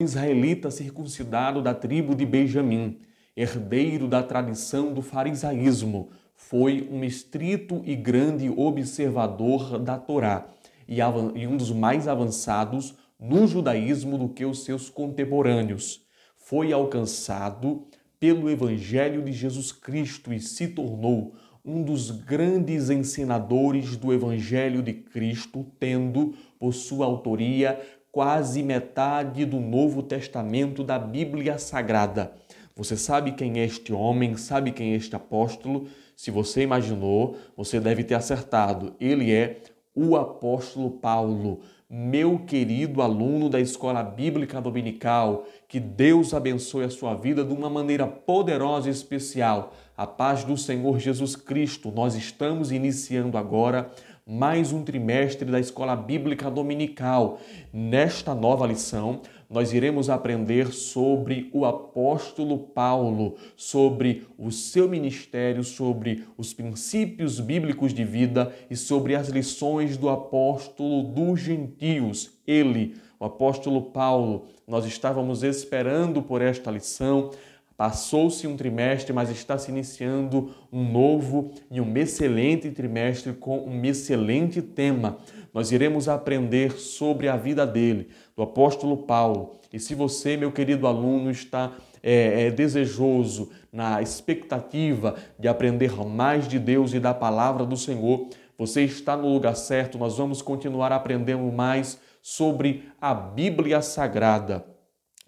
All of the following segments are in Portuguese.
israelita circuncidado da tribo de Benjamim, herdeiro da tradição do farisaísmo, foi um estrito e grande observador da Torá e um dos mais avançados no judaísmo do que os seus contemporâneos. Foi alcançado pelo Evangelho de Jesus Cristo e se tornou um dos grandes ensinadores do Evangelho de Cristo, tendo por sua autoria quase metade do Novo Testamento da Bíblia Sagrada. Você sabe quem é este homem, sabe quem é este apóstolo? Se você imaginou, você deve ter acertado. Ele é o apóstolo Paulo, meu querido aluno da Escola Bíblica Dominical. Que Deus abençoe a sua vida de uma maneira poderosa e especial. A paz do Senhor Jesus Cristo. Nós estamos iniciando agora mais um trimestre da Escola Bíblica Dominical. Nesta nova lição, nós iremos aprender sobre o apóstolo Paulo, sobre o seu ministério, sobre os princípios bíblicos de vida e sobre as lições do apóstolo dos gentios. Ele, o apóstolo Paulo, nós estávamos esperando por esta lição Passou-se um trimestre, mas está se iniciando um novo e um excelente trimestre com um excelente tema. Nós iremos aprender sobre a vida dele, do apóstolo Paulo. E se você, meu querido aluno, está é, é, desejoso, na expectativa de aprender mais de Deus e da palavra do Senhor, você está no lugar certo. Nós vamos continuar aprendendo mais sobre a Bíblia Sagrada.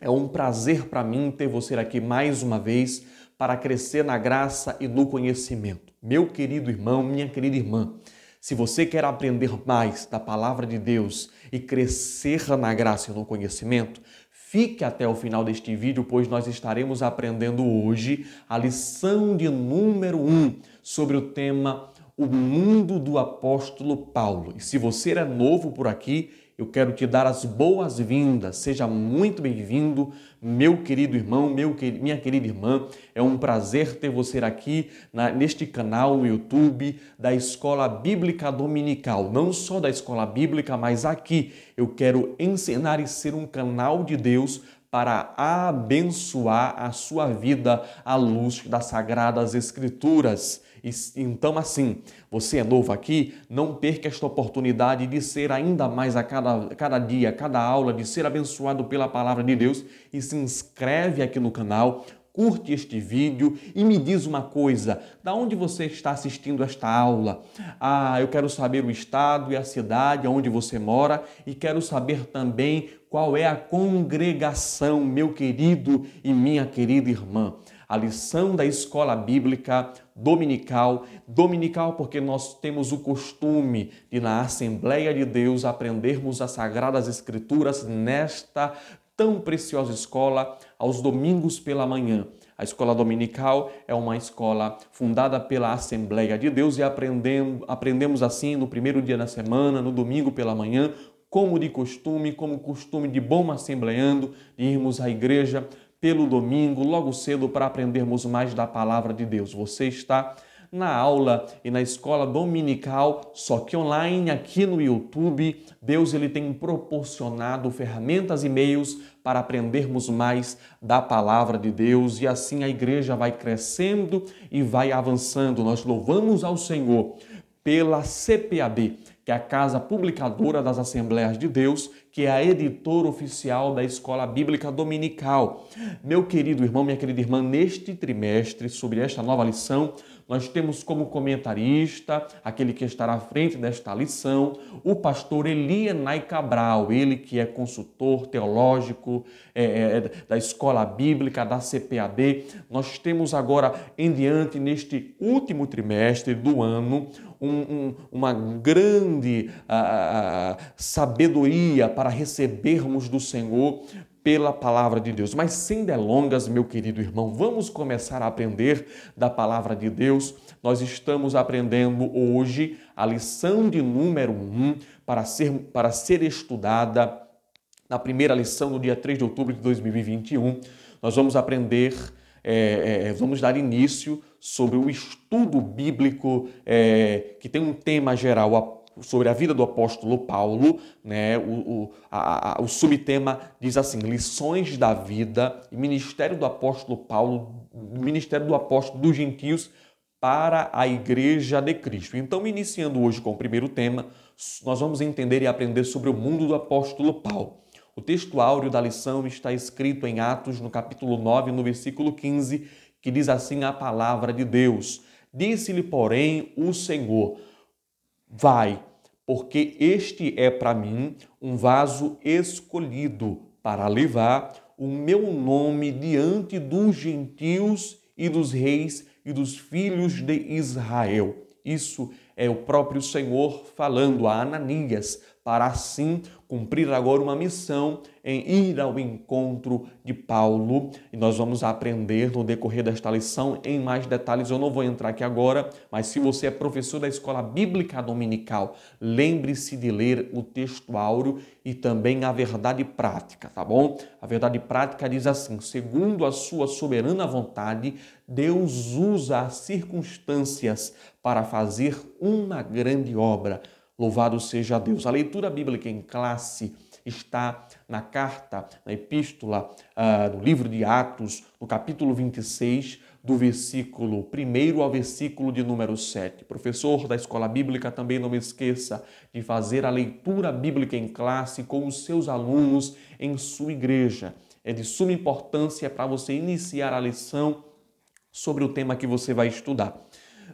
É um prazer para mim ter você aqui mais uma vez para crescer na graça e no conhecimento. Meu querido irmão, minha querida irmã, se você quer aprender mais da palavra de Deus e crescer na graça e no conhecimento, fique até o final deste vídeo, pois nós estaremos aprendendo hoje a lição de número 1 um sobre o tema O Mundo do Apóstolo Paulo. E se você é novo por aqui, eu quero te dar as boas-vindas. Seja muito bem-vindo, meu querido irmão, meu, minha querida irmã. É um prazer ter você aqui na, neste canal no YouTube da Escola Bíblica Dominical. Não só da Escola Bíblica, mas aqui eu quero ensinar e ser um canal de Deus para abençoar a sua vida à luz das Sagradas Escrituras. Então, assim, você é novo aqui, não perca esta oportunidade de ser ainda mais a cada, cada dia, cada aula, de ser abençoado pela palavra de Deus e se inscreve aqui no canal, curte este vídeo e me diz uma coisa: da onde você está assistindo esta aula? Ah, eu quero saber o estado e a cidade onde você mora e quero saber também qual é a congregação, meu querido e minha querida irmã a lição da escola bíblica dominical. Dominical porque nós temos o costume de, na Assembleia de Deus, aprendermos as Sagradas Escrituras nesta tão preciosa escola aos domingos pela manhã. A escola dominical é uma escola fundada pela Assembleia de Deus e aprendemos, aprendemos assim no primeiro dia da semana, no domingo pela manhã, como de costume, como costume de bom assembleando, de irmos à igreja pelo domingo, logo cedo, para aprendermos mais da palavra de Deus. Você está na aula e na escola dominical, só que online aqui no YouTube, Deus ele tem proporcionado ferramentas e meios para aprendermos mais da palavra de Deus e assim a igreja vai crescendo e vai avançando. Nós louvamos ao Senhor pela CPAB, que é a Casa Publicadora das Assembleias de Deus, que é a editora oficial da Escola Bíblica Dominical. Meu querido irmão, minha querida irmã, neste trimestre, sobre esta nova lição, nós temos como comentarista, aquele que estará à frente desta lição, o pastor Elienay Cabral, ele que é consultor teológico é, é, da Escola Bíblica, da CPAD. Nós temos agora em diante, neste último trimestre do ano, um, um, uma grande uh, sabedoria para recebermos do Senhor pela palavra de Deus. Mas sem delongas, meu querido irmão, vamos começar a aprender da palavra de Deus. Nós estamos aprendendo hoje a lição de número 1 um para ser, para ser estudada na primeira lição, no dia 3 de outubro de 2021. Nós vamos aprender, é, é, vamos dar início sobre o estudo bíblico é, que tem um tema geral, sobre a vida do apóstolo Paulo, né? O, o, a, a, o subtema diz assim: lições da vida e ministério do apóstolo Paulo, ministério do apóstolo dos gentios para a igreja de Cristo. Então, iniciando hoje com o primeiro tema, nós vamos entender e aprender sobre o mundo do apóstolo Paulo. O texto áureo da lição está escrito em Atos, no capítulo 9, no versículo 15, que diz assim a palavra de Deus: Disse-lhe, porém, o Senhor: Vai, porque este é para mim um vaso escolhido para levar o meu nome diante dos gentios e dos reis e dos filhos de Israel. Isso é o próprio Senhor falando a Ananias, para assim cumprir agora uma missão em ir ao encontro de Paulo. E nós vamos aprender no decorrer desta lição em mais detalhes. Eu não vou entrar aqui agora, mas se você é professor da escola bíblica dominical, lembre-se de ler o texto áureo e também a verdade prática, tá bom? A verdade prática diz assim: segundo a sua soberana vontade, Deus usa as circunstâncias para fazer uma grande obra Louvado seja Deus. A leitura bíblica em classe está na carta, na epístola uh, do livro de Atos, no capítulo 26, do versículo 1 ao versículo de número 7. Professor da escola bíblica, também não esqueça de fazer a leitura bíblica em classe com os seus alunos em sua igreja. É de suma importância para você iniciar a lição sobre o tema que você vai estudar.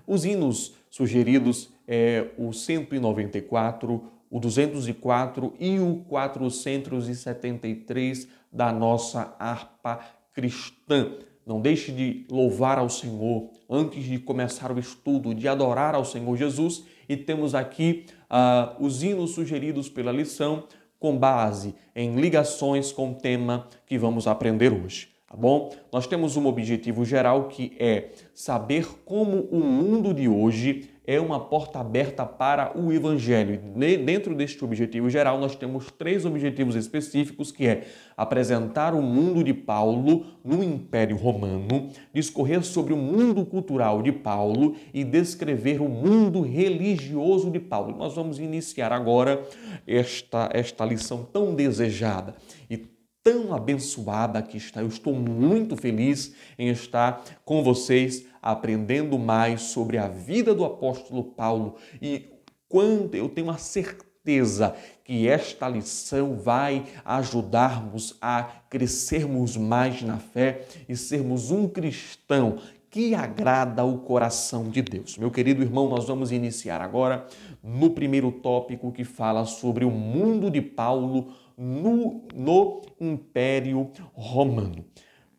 Os hinos sugeridos é o 194, o 204 e o 473 da nossa harpa cristã. Não deixe de louvar ao Senhor antes de começar o estudo, de adorar ao Senhor Jesus. E temos aqui uh, os hinos sugeridos pela lição com base em ligações com o tema que vamos aprender hoje. Tá bom? Nós temos um objetivo geral que é saber como o mundo de hoje é uma porta aberta para o Evangelho. Dentro deste objetivo geral, nós temos três objetivos específicos, que é apresentar o mundo de Paulo no Império Romano, discorrer sobre o mundo cultural de Paulo e descrever o mundo religioso de Paulo. Nós vamos iniciar agora esta, esta lição tão desejada e tão abençoada que está. Eu estou muito feliz em estar com vocês aprendendo mais sobre a vida do apóstolo Paulo e quando eu tenho a certeza que esta lição vai ajudarmos a crescermos mais na fé e sermos um cristão que agrada o coração de Deus. Meu querido irmão, nós vamos iniciar agora no primeiro tópico que fala sobre o mundo de Paulo no, no Império Romano.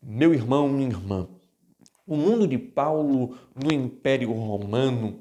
Meu irmão, minha irmã, o mundo de Paulo no Império Romano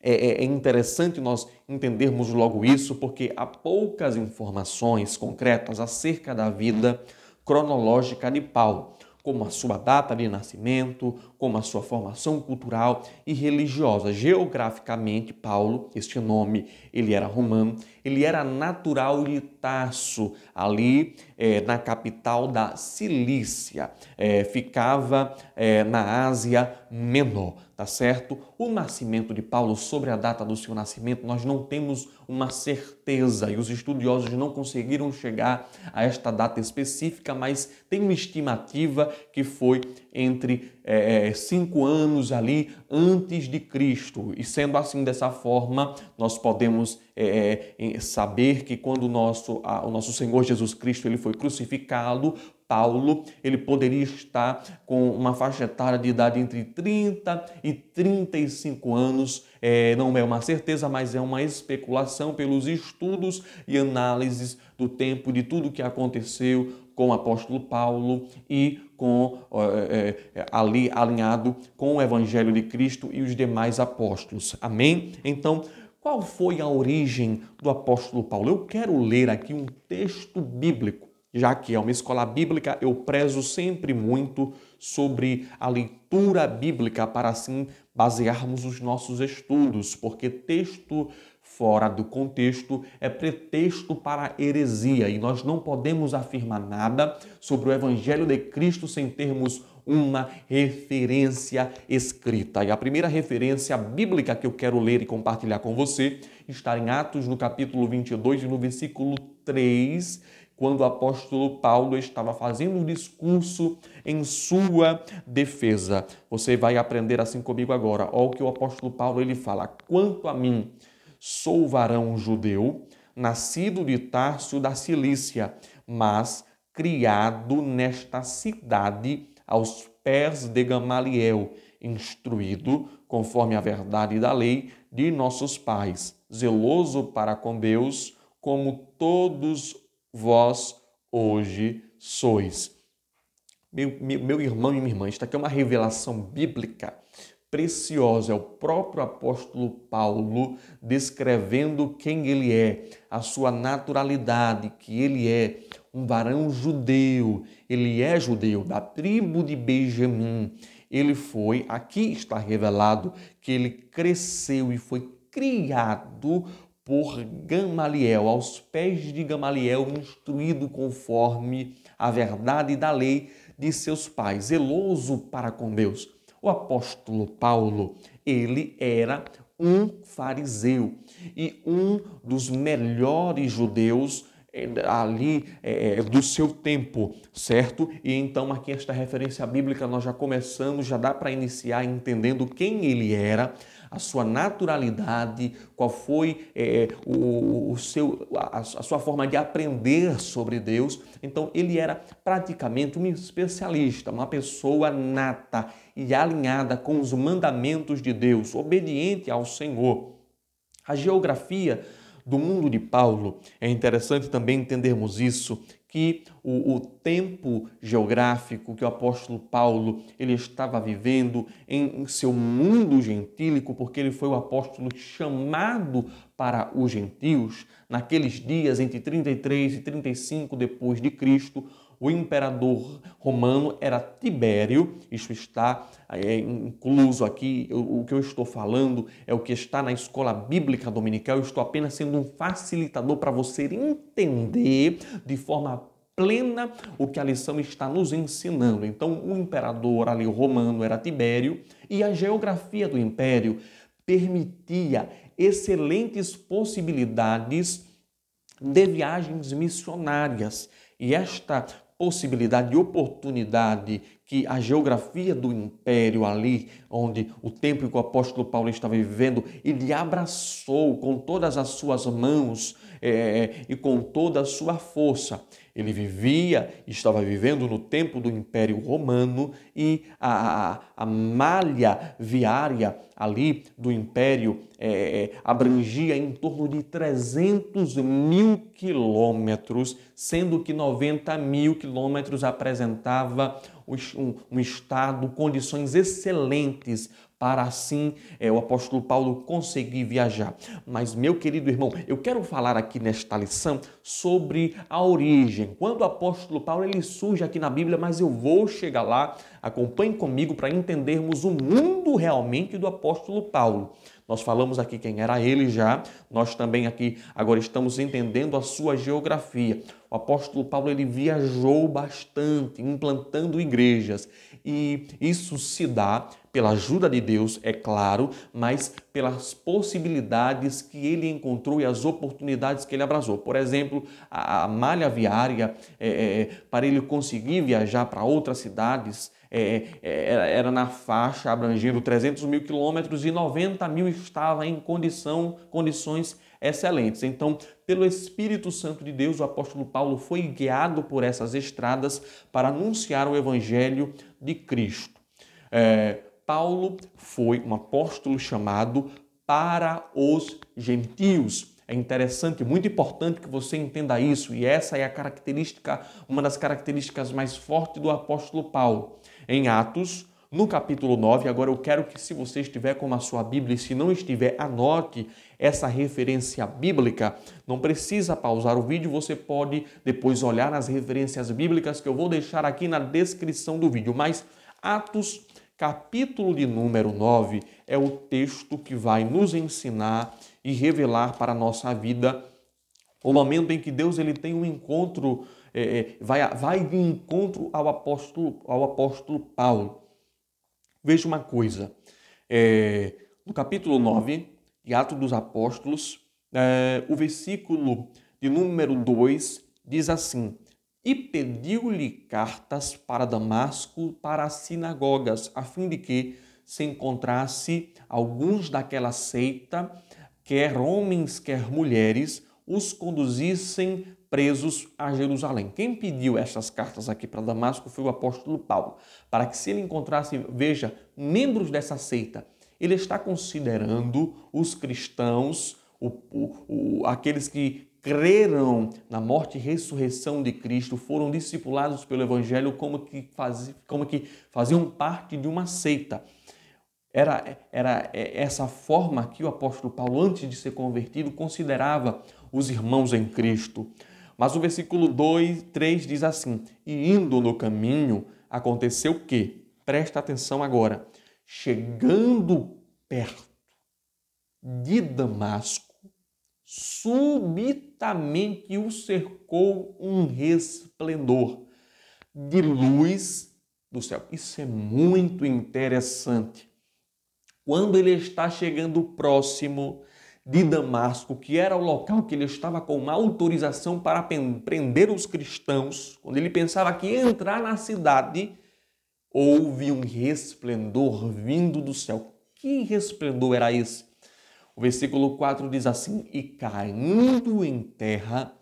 é, é, é interessante nós entendermos logo isso, porque há poucas informações concretas acerca da vida cronológica de Paulo como a sua data de nascimento, como a sua formação cultural e religiosa. Geograficamente, Paulo, este nome, ele era romano, ele era natural de Tarso, ali é, na capital da Cilícia, é, ficava é, na Ásia Menor, tá certo? O nascimento de Paulo, sobre a data do seu nascimento, nós não temos uma certeza e os estudiosos não conseguiram chegar a esta data específica, mas tem uma estimativa que foi entre é, cinco anos ali antes de Cristo. E sendo assim dessa forma, nós podemos é, saber que quando o nosso, a, o nosso Senhor Jesus Cristo ele foi crucificado, Paulo, ele poderia estar com uma faixa etária de idade entre 30 e 35 anos. É, não é uma certeza, mas é uma especulação pelos estudos e análises do tempo, de tudo que aconteceu com o apóstolo Paulo e com é, é, ali alinhado com o Evangelho de Cristo e os demais apóstolos. Amém? Então, qual foi a origem do apóstolo Paulo? Eu quero ler aqui um texto bíblico já que é uma escola bíblica, eu prezo sempre muito sobre a leitura bíblica para assim basearmos os nossos estudos, porque texto fora do contexto é pretexto para heresia e nós não podemos afirmar nada sobre o Evangelho de Cristo sem termos uma referência escrita. E a primeira referência bíblica que eu quero ler e compartilhar com você está em Atos, no capítulo 22 e no versículo 3, quando o apóstolo Paulo estava fazendo um discurso em sua defesa. Você vai aprender assim comigo agora. Olha o que o apóstolo Paulo ele fala: "Quanto a mim, sou varão judeu, nascido de Tárcio da Cilícia, mas criado nesta cidade aos pés de Gamaliel, instruído conforme a verdade da lei de nossos pais, zeloso para com Deus, como todos vós hoje sois. Meu, meu, meu irmão e minha irmã, isto aqui é uma revelação bíblica preciosa. É o próprio apóstolo Paulo descrevendo quem ele é, a sua naturalidade, que ele é um varão judeu. Ele é judeu, da tribo de Benjamim. Ele foi, aqui está revelado, que ele cresceu e foi criado por Gamaliel, aos pés de Gamaliel, instruído conforme a verdade da lei de seus pais, zeloso para com Deus. O apóstolo Paulo, ele era um fariseu e um dos melhores judeus eh, ali é, do seu tempo, certo? E então aqui esta referência bíblica nós já começamos, já dá para iniciar entendendo quem ele era, a sua naturalidade, qual foi é, o, o, seu, a, a sua forma de aprender sobre Deus. Então, ele era praticamente um especialista, uma pessoa nata e alinhada com os mandamentos de Deus, obediente ao Senhor. A geografia do mundo de Paulo, é interessante também entendermos isso, que o, o, tempo geográfico que o apóstolo Paulo ele estava vivendo em, em seu mundo gentílico, porque ele foi o apóstolo chamado para os gentios, naqueles dias entre 33 e 35 depois de Cristo, o imperador romano era Tibério, isso está é, incluso aqui, o, o que eu estou falando é o que está na escola bíblica dominical, eu estou apenas sendo um facilitador para você entender de forma plena o que a lição está nos ensinando. Então, o imperador ali romano era Tibério e a geografia do império permitia excelentes possibilidades de viagens missionárias. E esta possibilidade e oportunidade que a geografia do império ali, onde o tempo que o apóstolo Paulo estava vivendo, ele abraçou com todas as suas mãos é, e com toda a sua força. Ele vivia, estava vivendo no tempo do Império Romano e a, a, a malha viária ali do Império é, é abrangia em torno de 300 mil quilômetros, sendo que 90 mil quilômetros apresentava um, um estado, condições excelentes para assim é, o apóstolo Paulo conseguir viajar. Mas, meu querido irmão, eu quero falar aqui nesta lição sobre a origem. Quando o apóstolo Paulo ele surge aqui na Bíblia, mas eu vou chegar lá, acompanhe comigo para entendermos o mundo realmente do apóstolo Paulo. Nós falamos aqui quem era ele já, nós também aqui agora estamos entendendo a sua geografia. O apóstolo Paulo ele viajou bastante, implantando igrejas, e isso se dá pela ajuda de Deus, é claro, mas pelas possibilidades que ele encontrou e as oportunidades que ele abraçou. Por exemplo, a, malha viária, é, é, para ele conseguir viajar para outras cidades, é, é, era, era na faixa abrangendo 300 mil quilômetros e 90 mil estava em condição, condições excelentes. Então, pelo Espírito Santo de Deus, o apóstolo Paulo foi guiado por essas estradas para anunciar o Evangelho de Cristo. É, Paulo foi um apóstolo chamado para os gentios. É interessante, muito importante que você entenda isso, e essa é a característica, uma das características mais fortes do apóstolo Paulo. Em Atos, no capítulo 9, agora eu quero que, se você estiver com a sua Bíblia, e se não estiver, anote essa referência bíblica. Não precisa pausar o vídeo, você pode depois olhar nas referências bíblicas que eu vou deixar aqui na descrição do vídeo. Mas Atos capítulo de número 9 é o texto que vai nos ensinar e revelar para a nossa vida o momento em que Deus ele tem um encontro, é, é vai, vai de encontro ao apóstolo, ao apóstolo Paulo. Veja uma coisa, é, no capítulo 9 de Atos dos Apóstolos, é, o versículo de número 2 diz assim: E pediu-lhe cartas para Damasco, para as sinagogas, a fim de que se encontrasse alguns daquela seita, quer homens, quer mulheres, os conduzissem presos a Jerusalém. Quem pediu essas cartas aqui para Damasco foi o apóstolo Paulo, para que se ele encontrasse, veja, membros dessa seita, ele está considerando os cristãos, o, o, o, aqueles que creram na morte e ressurreição de Cristo, foram discipulados pelo Evangelho como que, faz, como que faziam parte de uma seita. Era, era essa forma que o apóstolo Paulo, antes de ser convertido, considerava os irmãos em Cristo. Mas o versículo 2, 3 diz assim: E indo no caminho, aconteceu que, presta atenção agora, chegando perto de Damasco, subitamente o cercou um resplendor de luz do céu. Isso é muito interessante. Quando ele está chegando próximo de Damasco, que era o local que ele estava com uma autorização para prender os cristãos, quando ele pensava que ia entrar na cidade, houve um resplendor vindo do céu. Que resplendor era esse? O versículo 4 diz assim: E caindo em terra,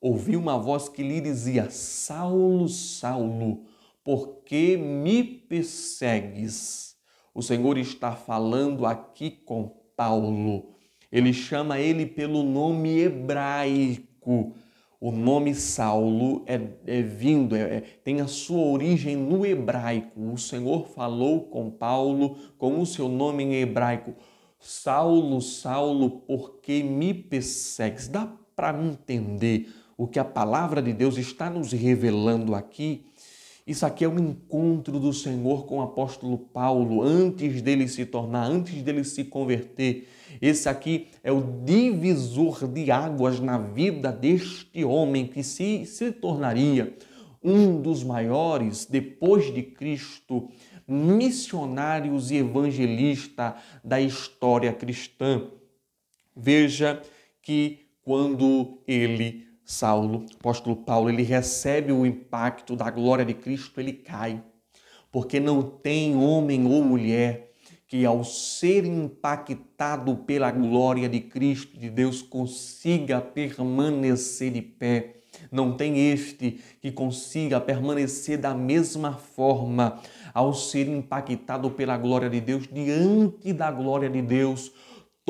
ouvi uma voz que lhe dizia: Saulo, Saulo, por que me persegues? O Senhor está falando aqui com Paulo. Ele chama ele pelo nome hebraico. O nome Saulo é, é vindo, é, é, tem a sua origem no hebraico. O Senhor falou com Paulo com o seu nome em hebraico. Saulo, Saulo, por que me persegues? Dá para entender o que a palavra de Deus está nos revelando aqui? Isso aqui é um encontro do Senhor com o apóstolo Paulo antes dele se tornar, antes dele se converter. Esse aqui é o divisor de águas na vida deste homem que se, se tornaria um dos maiores, depois de Cristo, missionários e evangelista da história cristã. Veja que quando ele Saulo, apóstolo Paulo, ele recebe o impacto da glória de Cristo, ele cai. Porque não tem homem ou mulher que, ao ser impactado pela glória de Cristo, de Deus, consiga permanecer de pé. Não tem este que consiga permanecer da mesma forma ao ser impactado pela glória de Deus, diante da glória de Deus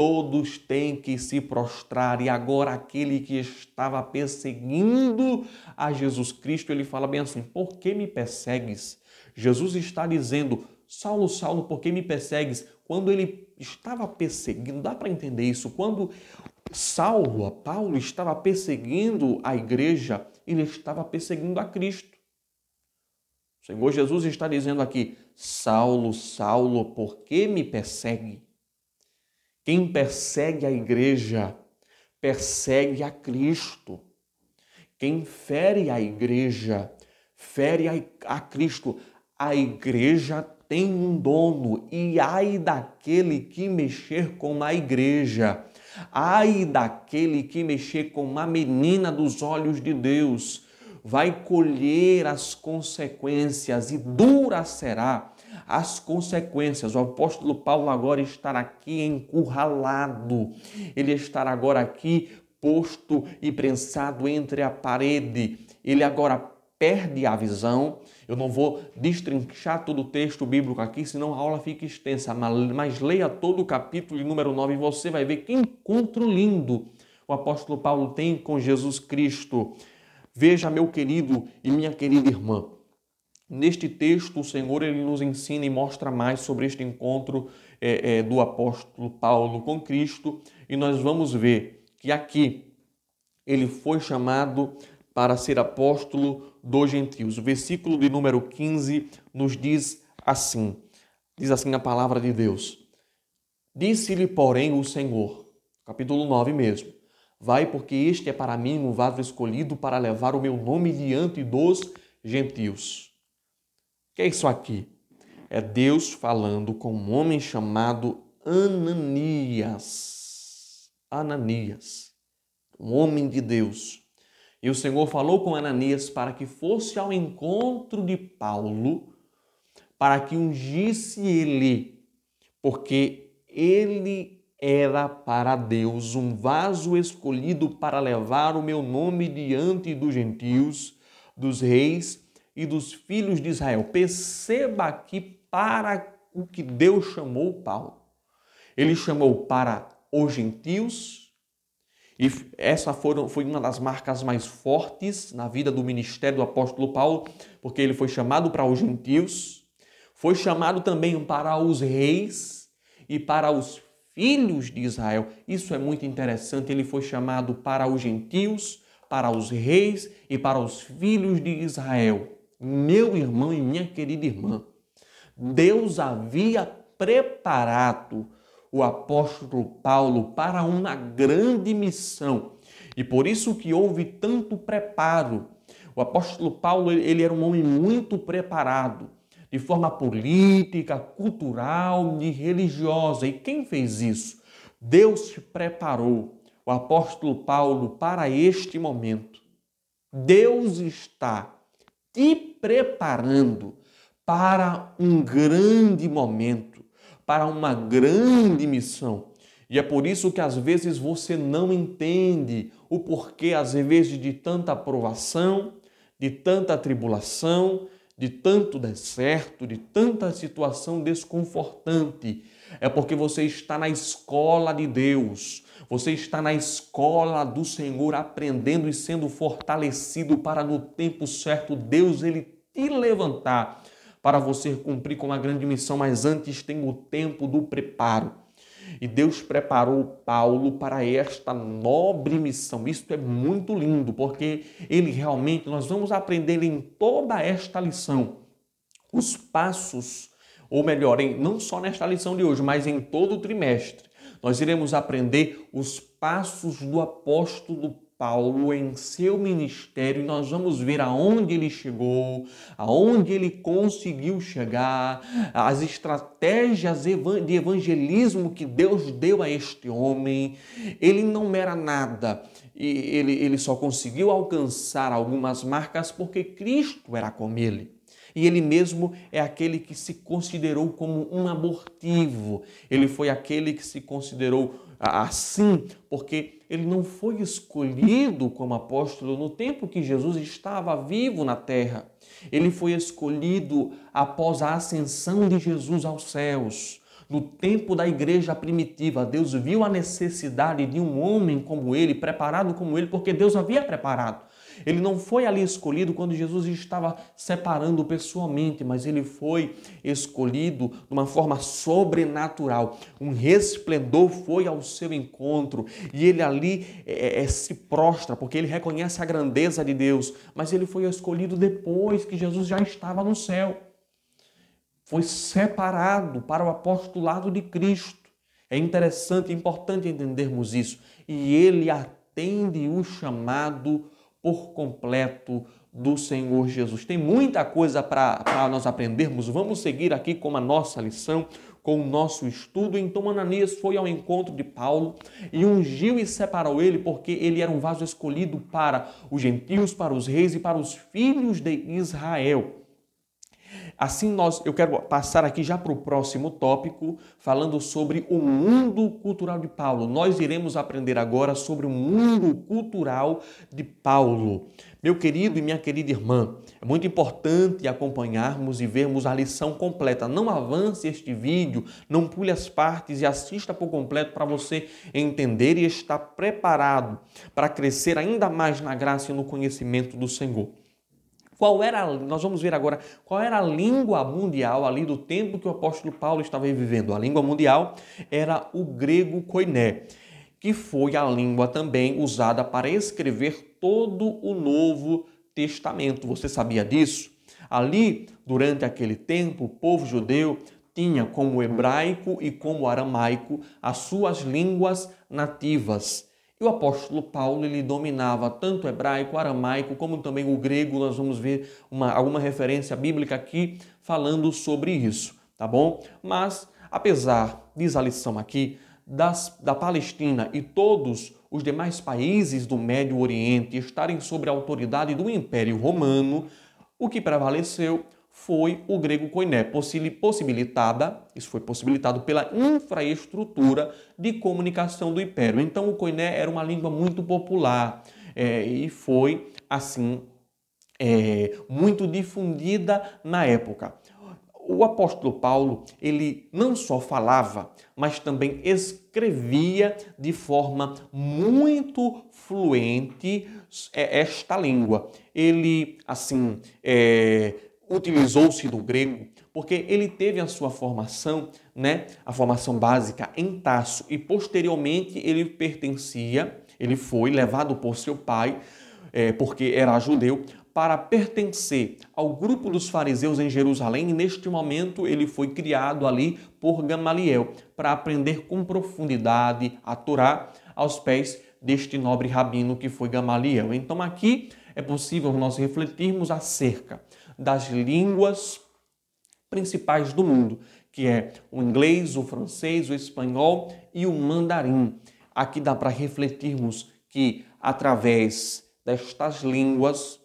todos têm que se prostrar. E agora, aquele que estava perseguindo a Jesus Cristo, ele fala bem assim: Por que me persegues? Jesus está dizendo: Saulo, Saulo, por que me persegues? Quando ele estava perseguindo, dá para entender isso? Quando Saulo, Paulo, estava perseguindo a igreja, ele estava perseguindo a Cristo. Senhor Jesus está dizendo aqui: Saulo, Saulo, por que me persegue? Quem persegue a igreja, persegue a Cristo. Quem fere a igreja, fere a, a Cristo. A igreja tem um dono e ai daquele que mexer com a igreja. Ai daquele que mexer com uma menina dos olhos de Deus, vai colher as consequências e dura será as consequências. O apóstolo Paulo agora está aqui encurralado, ele está agora aqui posto e prensado entre a parede. Ele agora perde a visão. Eu não vou destrinchar todo o texto bíblico aqui, senão a aula fica extensa, mas leia todo o capítulo número 9 e você vai ver que encontro lindo o apóstolo Paulo tem com Jesus Cristo. Veja, meu querido e minha querida irmã, Neste texto, o Senhor ele nos ensina e mostra mais sobre este encontro é, é, do apóstolo Paulo com Cristo, e nós vamos ver que aqui ele foi chamado para ser apóstolo dos gentios. O versículo de número 15 nos diz assim: diz assim a palavra de Deus. Disse-lhe, porém, o Senhor: capítulo 9 mesmo. Vai, porque este é para mim um vaso escolhido para levar o meu nome diante dos gentios. O que é isso aqui? É Deus falando com um homem chamado Ananias. Ananias, um homem de Deus. E o Senhor falou com Ananias para que fosse ao encontro de Paulo, para que ungisse ele, porque ele era para Deus um vaso escolhido para levar o meu nome diante dos gentios, dos reis e dos filhos de Israel. Perceba aqui para o que Deus chamou Paulo. Ele chamou para os gentios, e essa foi uma das marcas mais fortes na vida do ministério do apóstolo Paulo, porque ele foi chamado para os gentios, foi chamado também para os reis e para os filhos de Israel. Isso é muito interessante. Ele foi chamado para os gentios, para os reis e para os filhos de Israel. Meu irmão e minha querida irmã, Deus havia preparado o apóstolo Paulo para uma grande missão. E por isso que houve tanto preparo. O apóstolo Paulo, ele era um homem muito preparado de forma política, cultural e religiosa. E quem fez isso? Deus preparou o apóstolo Paulo para este momento. Deus está te preparando para um grande momento, para uma grande missão. E é por isso que às vezes você não entende o porquê, às vezes, de tanta aprovação, de tanta tribulação, de tanto deserto, de tanta situação desconfortante. É porque você está na escola de Deus, você está na escola do Senhor aprendendo e sendo fortalecido para no tempo certo Deus ele te levantar para você cumprir com a grande missão, mas antes tem o tempo do preparo. E Deus preparou Paulo para esta nobre missão. Isso é muito lindo, porque ele realmente, nós vamos aprender em toda esta lição os passos, ou melhor, em, não só nesta lição de hoje, mas em todo o trimestre. Nós iremos aprender os passos do apóstolo Paulo em seu ministério, nós vamos ver aonde ele chegou, aonde ele conseguiu chegar, as estratégias de evangelismo que Deus deu a este homem. Ele não era nada, ele, ele só conseguiu alcançar algumas marcas porque Cristo era com ele. E ele mesmo é aquele que se considerou como um abortivo. Ele foi aquele que se considerou assim, porque ele não foi escolhido como apóstolo no tempo que Jesus estava vivo na terra. Ele foi escolhido após a ascensão de Jesus aos céus. No tempo da igreja primitiva, Deus viu a necessidade de um homem como ele, preparado como ele, porque Deus havia preparado. Ele não foi ali escolhido quando Jesus estava separando pessoalmente, mas ele foi escolhido de uma forma sobrenatural. Um resplendor foi ao seu encontro e ele ali é, é, se prostra, porque ele reconhece a grandeza de Deus, mas ele foi escolhido depois que Jesus já estava no céu. Foi separado para o apostolado de Cristo. É interessante, é importante entendermos isso. E ele atende o chamado por completo do Senhor Jesus. Tem muita coisa para nós aprendermos. Vamos seguir aqui com a nossa lição, com o nosso estudo. Então Ananias foi ao encontro de Paulo e ungiu e separou ele, porque ele era um vaso escolhido para os gentios, para os reis e para os filhos de Israel. Assim, nós, eu quero passar aqui já para o próximo tópico, falando sobre o mundo cultural de Paulo. Nós iremos aprender agora sobre o mundo cultural de Paulo. Meu querido e minha querida irmã, é muito importante acompanharmos e vermos a lição completa. Não avance este vídeo, não pule as partes e assista por completo para você entender e estar preparado para crescer ainda mais na graça e no conhecimento do Senhor. Qual era, nós vamos ver agora, qual era a língua mundial ali do tempo que o apóstolo Paulo estava vivendo. A língua mundial era o grego koiné, que foi a língua também usada para escrever todo o Novo Testamento. Você sabia disso? Ali, durante aquele tempo, o povo judeu tinha como hebraico e como aramaico as suas línguas nativas. E o apóstolo Paulo ele dominava tanto o hebraico, o aramaico, como também o grego. Nós vamos ver uma, alguma referência bíblica aqui falando sobre isso, tá bom? Mas, apesar, diz a lição aqui, das, da Palestina e todos os demais países do Médio Oriente estarem sob a autoridade do Império Romano, o que prevaleceu foi o grego koiné, possibilitada, isso foi possibilitado pela infraestrutura de comunicação do império. Então o koiné era uma língua muito popular é, e foi assim é, muito difundida na época. O apóstolo Paulo, ele não só falava, mas também escrevia de forma muito fluente é, esta língua. Ele, assim, é, utilizou-se do grego porque ele teve a sua formação, né, a formação básica em Tasso e posteriormente ele pertencia, ele foi levado por seu pai, é, porque era judeu, para pertencer ao grupo dos fariseus em Jerusalém e neste momento ele foi criado ali por Gamaliel para aprender com profundidade a Torá aos pés deste nobre rabino que foi Gamaliel. Então aqui é possível nós refletirmos acerca das línguas principais do mundo, que é o inglês, o francês, o espanhol e o mandarim. Aqui dá para refletirmos que através destas línguas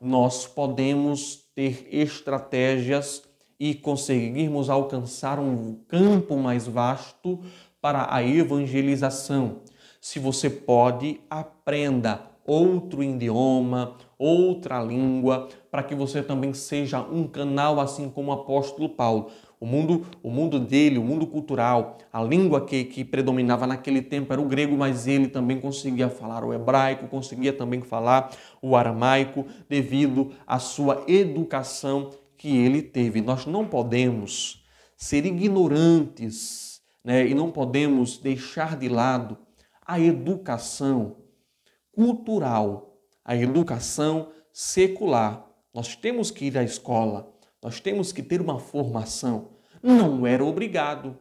nós podemos ter estratégias e conseguirmos alcançar um campo mais vasto para a evangelização. Se você pode, aprenda outro idioma, outra língua, para que você também seja um canal assim como o apóstolo Paulo. O mundo, o mundo dele, o mundo cultural, a língua que, que predominava naquele tempo era o grego, mas ele também conseguia falar o hebraico, conseguia também falar o aramaico, devido à sua educação que ele teve. Nós não podemos ser ignorantes né? e não podemos deixar de lado a educação cultural, a educação secular. Nós temos que ir à escola, nós temos que ter uma formação. Não era obrigado,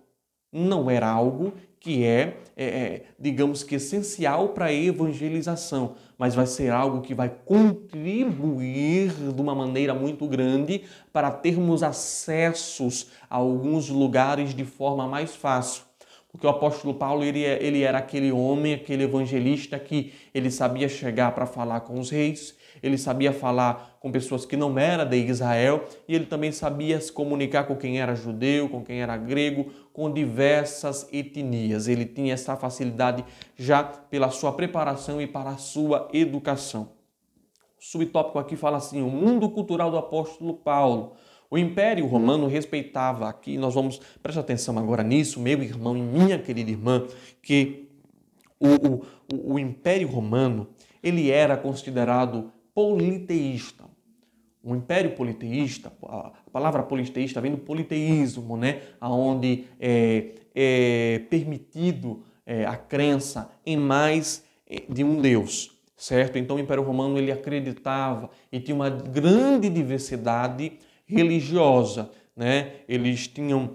não era algo que é, é, é digamos que, essencial para a evangelização, mas vai ser algo que vai contribuir de uma maneira muito grande para termos acessos a alguns lugares de forma mais fácil. Porque o apóstolo Paulo ele, é, ele era aquele homem, aquele evangelista que ele sabia chegar para falar com os reis, ele sabia falar com pessoas que não eram de Israel e ele também sabia se comunicar com quem era judeu, com quem era grego, com diversas etnias. Ele tinha essa facilidade já pela sua preparação e para a sua educação. O subtópico aqui fala assim: o mundo cultural do apóstolo Paulo. O Império Romano respeitava aqui, nós vamos prestar atenção agora nisso, meu irmão e minha querida irmã, que o, o, o Império Romano ele era considerado politeísta. O Império politeísta, a palavra politeísta vem do politeísmo, né? onde é, é permitido é, a crença em mais é, de um Deus, certo? Então o Império Romano ele acreditava e tinha uma grande diversidade religiosa, né? Eles tinham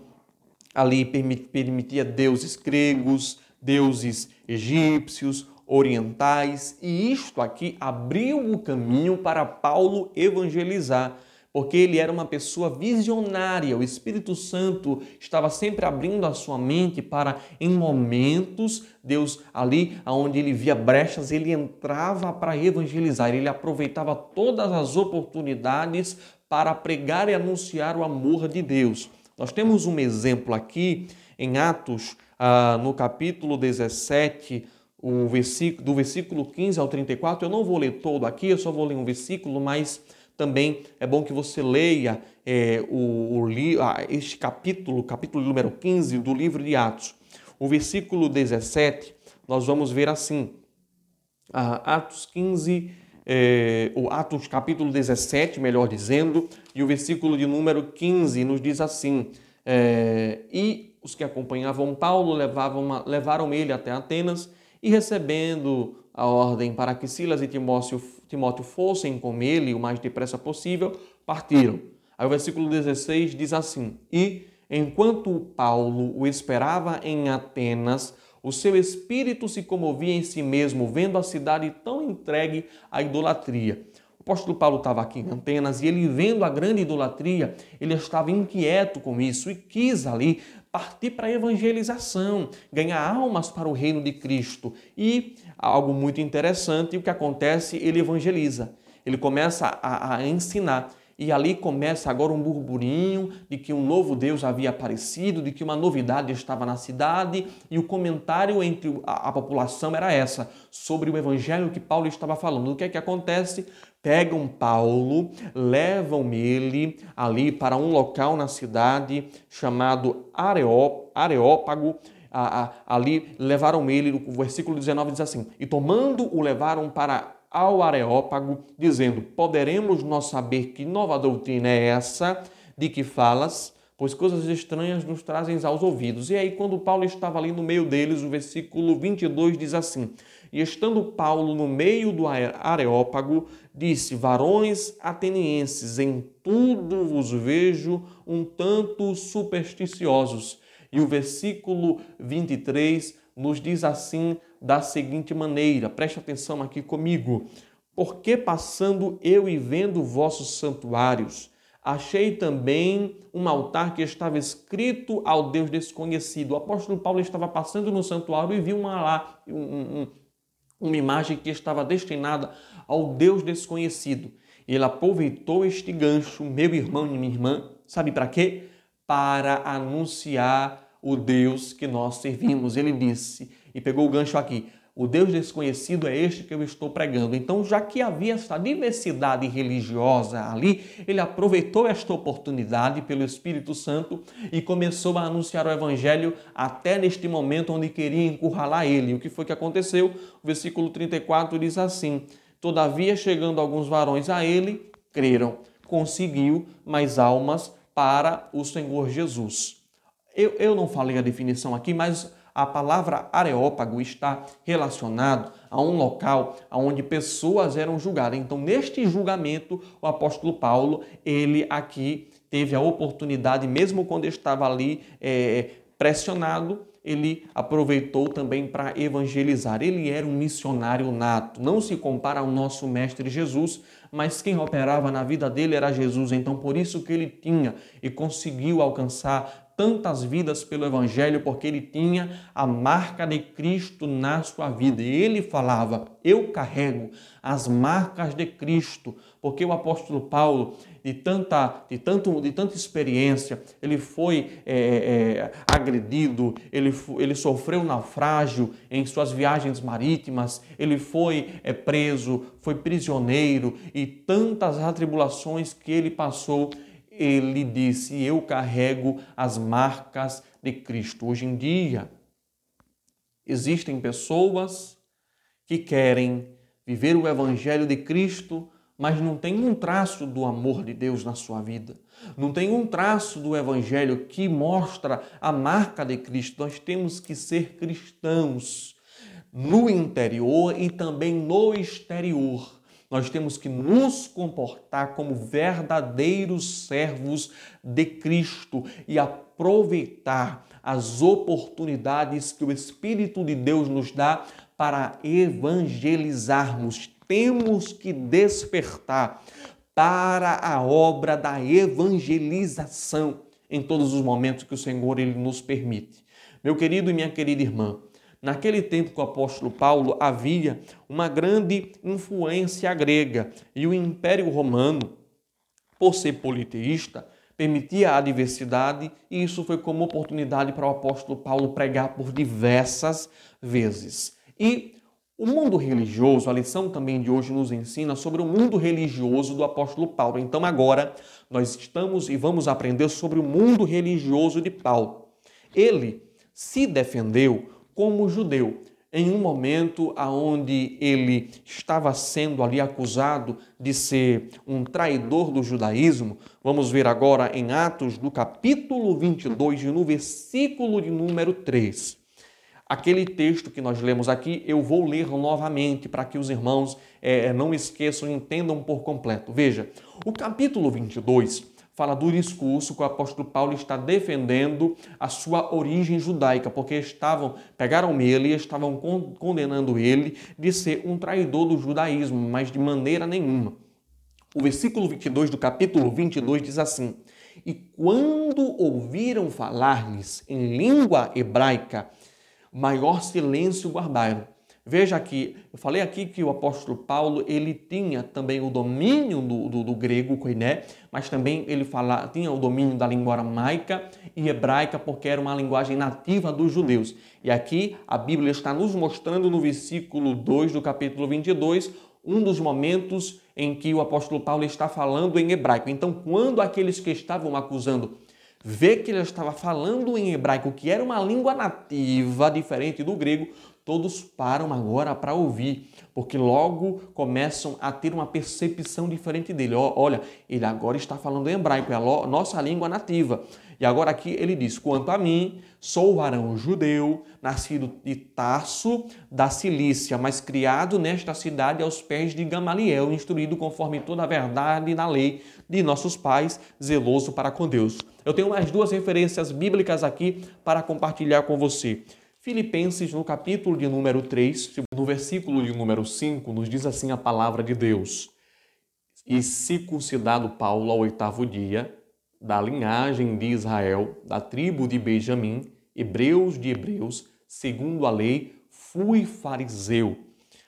ali permitia deuses gregos, deuses egípcios, orientais, e isto aqui abriu o caminho para Paulo evangelizar, porque ele era uma pessoa visionária. O Espírito Santo estava sempre abrindo a sua mente para, em momentos, Deus ali, onde ele via brechas, ele entrava para evangelizar, ele aproveitava todas as oportunidades para pregar e anunciar o amor de Deus. Nós temos um exemplo aqui em Atos, ah, no capítulo 17, o versículo, do versículo 15 ao 34. Eu não vou ler todo aqui, eu só vou ler um versículo, mas também é bom que você leia é, o, o, ah, este capítulo, capítulo número 15 do livro de Atos. O versículo 17, nós vamos ver assim, ah, Atos 15, é, o Atos capítulo 17, melhor dizendo, e o versículo de número 15 nos diz assim: é, E os que acompanhavam Paulo levavam, levaram ele até Atenas e recebendo a ordem para que Silas e Timóteo, Timóteo fossem com ele o mais depressa possível, partiram. Aí o versículo 16 diz assim: E enquanto Paulo o esperava em Atenas, o seu espírito se comovia em si mesmo, vendo a cidade tão entregue à idolatria. O apóstolo Paulo estava aqui em Atenas e ele, vendo a grande idolatria, ele estava inquieto com isso e quis ali partir para a evangelização, ganhar almas para o reino de Cristo. E algo muito interessante, o que acontece, ele evangeliza. Ele começa a, a ensinar. E ali começa agora um burburinho de que um novo Deus havia aparecido, de que uma novidade estava na cidade, e o comentário entre a, população era essa, sobre o evangelho que Paulo estava falando. O que é que acontece? Pegam Paulo, levam ele ali para um local na cidade chamado Areó, Areópago, ali levaram ele, o versículo 19 diz assim: E tomando o levaram para ao Areópago, dizendo: Poderemos nós saber que nova doutrina é essa de que falas? Pois coisas estranhas nos trazem aos ouvidos. E aí, quando Paulo estava ali no meio deles, o versículo 22 diz assim: E estando Paulo no meio do Areópago, disse: Varões atenienses, em tudo vos vejo um tanto supersticiosos. E o versículo 23 nos diz assim da seguinte maneira: preste atenção aqui comigo. Porque passando eu e vendo vossos santuários, achei também um altar que estava escrito ao Deus desconhecido. O apóstolo Paulo estava passando no santuário e viu uma lá, um, um, uma imagem que estava destinada ao Deus desconhecido. Ele aproveitou este gancho, meu irmão e minha irmã, sabe para quê? Para anunciar o Deus que nós servimos. Ele disse: e pegou o gancho aqui. O Deus desconhecido é este que eu estou pregando. Então, já que havia essa diversidade religiosa ali, ele aproveitou esta oportunidade pelo Espírito Santo e começou a anunciar o Evangelho até neste momento onde queria encurralar ele. O que foi que aconteceu? O versículo 34 diz assim: Todavia, chegando alguns varões a ele, creram. Conseguiu mais almas para o Senhor Jesus. Eu, eu não falei a definição aqui, mas a palavra areópago está relacionado a um local onde pessoas eram julgadas. Então, neste julgamento, o apóstolo Paulo, ele aqui teve a oportunidade, mesmo quando estava ali é, pressionado, ele aproveitou também para evangelizar. Ele era um missionário nato. Não se compara ao nosso mestre Jesus, mas quem operava na vida dele era Jesus. Então, por isso que ele tinha e conseguiu alcançar tantas vidas pelo Evangelho porque ele tinha a marca de Cristo na sua vida. E ele falava: Eu carrego as marcas de Cristo, porque o apóstolo Paulo, de tanta, de tanto, de tanta experiência, ele foi é, é, agredido, ele, ele sofreu naufrágio em suas viagens marítimas, ele foi é, preso, foi prisioneiro e tantas atribulações que ele passou ele disse: Eu carrego as marcas de Cristo. Hoje em dia, existem pessoas que querem viver o Evangelho de Cristo, mas não tem um traço do amor de Deus na sua vida. Não tem um traço do Evangelho que mostra a marca de Cristo. Nós temos que ser cristãos no interior e também no exterior nós temos que nos comportar como verdadeiros servos de Cristo e aproveitar as oportunidades que o Espírito de Deus nos dá para evangelizarmos. Temos que despertar para a obra da evangelização em todos os momentos que o Senhor ele nos permite. Meu querido e minha querida irmã, Naquele tempo que o apóstolo Paulo havia uma grande influência grega e o Império Romano, por ser politeísta, permitia a diversidade e isso foi como oportunidade para o apóstolo Paulo pregar por diversas vezes. E o mundo religioso, a lição também de hoje nos ensina sobre o mundo religioso do apóstolo Paulo. Então agora nós estamos e vamos aprender sobre o mundo religioso de Paulo. Ele se defendeu como judeu, em um momento aonde ele estava sendo ali acusado de ser um traidor do judaísmo. Vamos ver agora em Atos do capítulo 22 no versículo de número 3. Aquele texto que nós lemos aqui, eu vou ler novamente para que os irmãos é, não esqueçam entendam por completo. Veja, o capítulo 22 fala do discurso que o apóstolo Paulo está defendendo a sua origem judaica, porque estavam pegaram ele e estavam condenando ele de ser um traidor do judaísmo, mas de maneira nenhuma. O versículo 22 do capítulo 22 diz assim: E quando ouviram falar-lhes em língua hebraica, maior silêncio guardaram Veja aqui, eu falei aqui que o apóstolo Paulo ele tinha também o domínio do, do, do grego koiné, mas também ele fala, tinha o domínio da língua aramaica e hebraica, porque era uma linguagem nativa dos judeus. E aqui a Bíblia está nos mostrando no versículo 2 do capítulo 22 um dos momentos em que o apóstolo Paulo está falando em hebraico. Então, quando aqueles que estavam acusando vê que ele estava falando em hebraico, que era uma língua nativa diferente do grego, todos param agora para ouvir, porque logo começam a ter uma percepção diferente dele. Olha, ele agora está falando em hebraico, é a nossa língua nativa. E agora aqui ele diz: Quanto a mim, sou varão judeu, nascido de Tarso, da Cilícia, mas criado nesta cidade aos pés de Gamaliel, instruído conforme toda a verdade na lei de nossos pais, zeloso para com Deus. Eu tenho mais duas referências bíblicas aqui para compartilhar com você. Filipenses, no capítulo de número 3, no versículo de número 5, nos diz assim a palavra de Deus. E circuncidado Paulo ao oitavo dia, da linhagem de Israel, da tribo de Benjamim, hebreus de hebreus, segundo a lei, fui fariseu.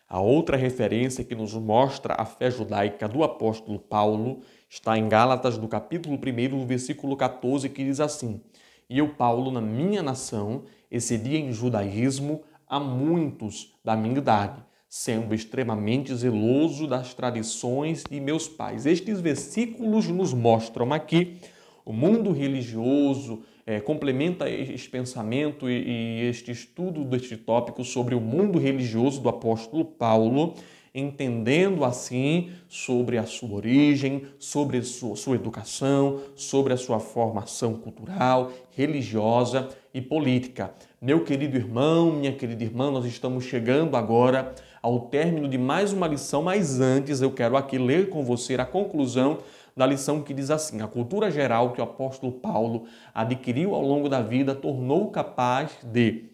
A outra referência que nos mostra a fé judaica do apóstolo Paulo está em Gálatas, do capítulo 1, no versículo 14, que diz assim: E eu, Paulo, na minha nação, excedi em judaísmo a muitos da minha idade, sendo extremamente zeloso das tradições de meus pais. Estes versículos nos mostram aqui o mundo religioso, é, complementa este pensamento e, e este estudo deste tópico sobre o mundo religioso do apóstolo Paulo entendendo assim sobre a sua origem, sobre a sua, sua educação, sobre a sua formação cultural, religiosa e política. Meu querido irmão, minha querida irmã, nós estamos chegando agora ao término de mais uma lição, mas antes eu quero aqui ler com você a conclusão da lição que diz assim: a cultura geral que o apóstolo Paulo adquiriu ao longo da vida tornou capaz de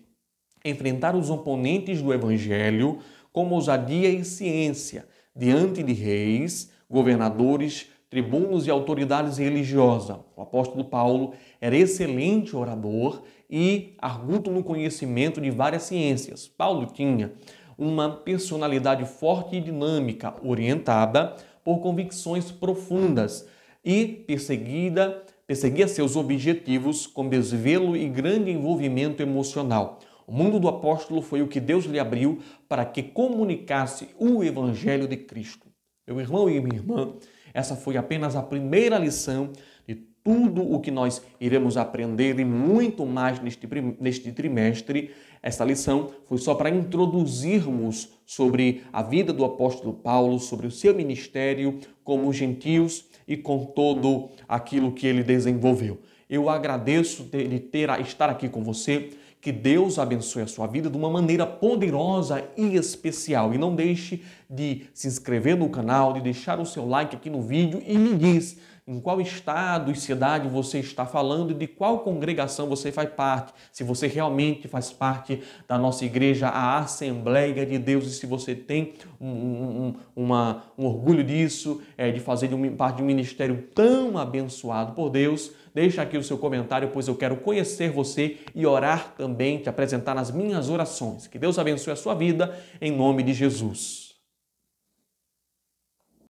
enfrentar os oponentes do evangelho com ousadia e ciência diante de reis, governadores, tribunos e autoridades religiosas. O apóstolo Paulo era excelente orador e arguto no conhecimento de várias ciências. Paulo tinha uma personalidade forte e dinâmica, orientada por convicções profundas e perseguida, perseguia seus objetivos com desvelo e grande envolvimento emocional. O mundo do apóstolo foi o que Deus lhe abriu para que comunicasse o Evangelho de Cristo. Meu irmão e minha irmã, essa foi apenas a primeira lição de tudo o que nós iremos aprender e muito mais neste, neste trimestre. Essa lição foi só para introduzirmos sobre a vida do apóstolo Paulo, sobre o seu ministério como gentios e com todo aquilo que ele desenvolveu. Eu agradeço de ter, estar aqui com você. Que Deus abençoe a sua vida de uma maneira poderosa e especial. E não deixe de se inscrever no canal, de deixar o seu like aqui no vídeo e me diz em qual estado e cidade você está falando e de qual congregação você faz parte. Se você realmente faz parte da nossa igreja, a Assembleia de Deus, e se você tem um, um, uma, um orgulho disso, é, de fazer de um, parte de um ministério tão abençoado por Deus, deixa aqui o seu comentário, pois eu quero conhecer você e orar também, te apresentar nas minhas orações. Que Deus abençoe a sua vida, em nome de Jesus.